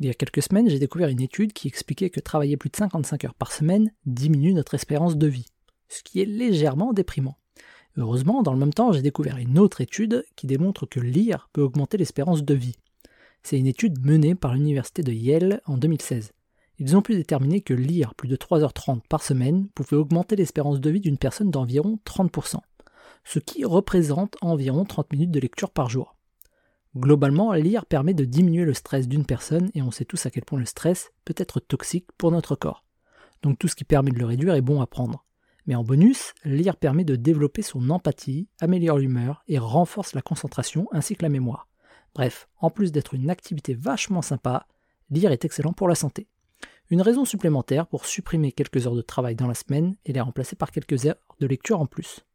Il y a quelques semaines, j'ai découvert une étude qui expliquait que travailler plus de 55 heures par semaine diminue notre espérance de vie, ce qui est légèrement déprimant. Heureusement, dans le même temps, j'ai découvert une autre étude qui démontre que lire peut augmenter l'espérance de vie. C'est une étude menée par l'université de Yale en 2016. Ils ont pu déterminer que lire plus de 3h30 par semaine pouvait augmenter l'espérance de vie d'une personne d'environ 30%, ce qui représente environ 30 minutes de lecture par jour. Globalement, lire permet de diminuer le stress d'une personne et on sait tous à quel point le stress peut être toxique pour notre corps. Donc tout ce qui permet de le réduire est bon à prendre. Mais en bonus, lire permet de développer son empathie, améliore l'humeur et renforce la concentration ainsi que la mémoire. Bref, en plus d'être une activité vachement sympa, lire est excellent pour la santé. Une raison supplémentaire pour supprimer quelques heures de travail dans la semaine et les remplacer par quelques heures de lecture en plus.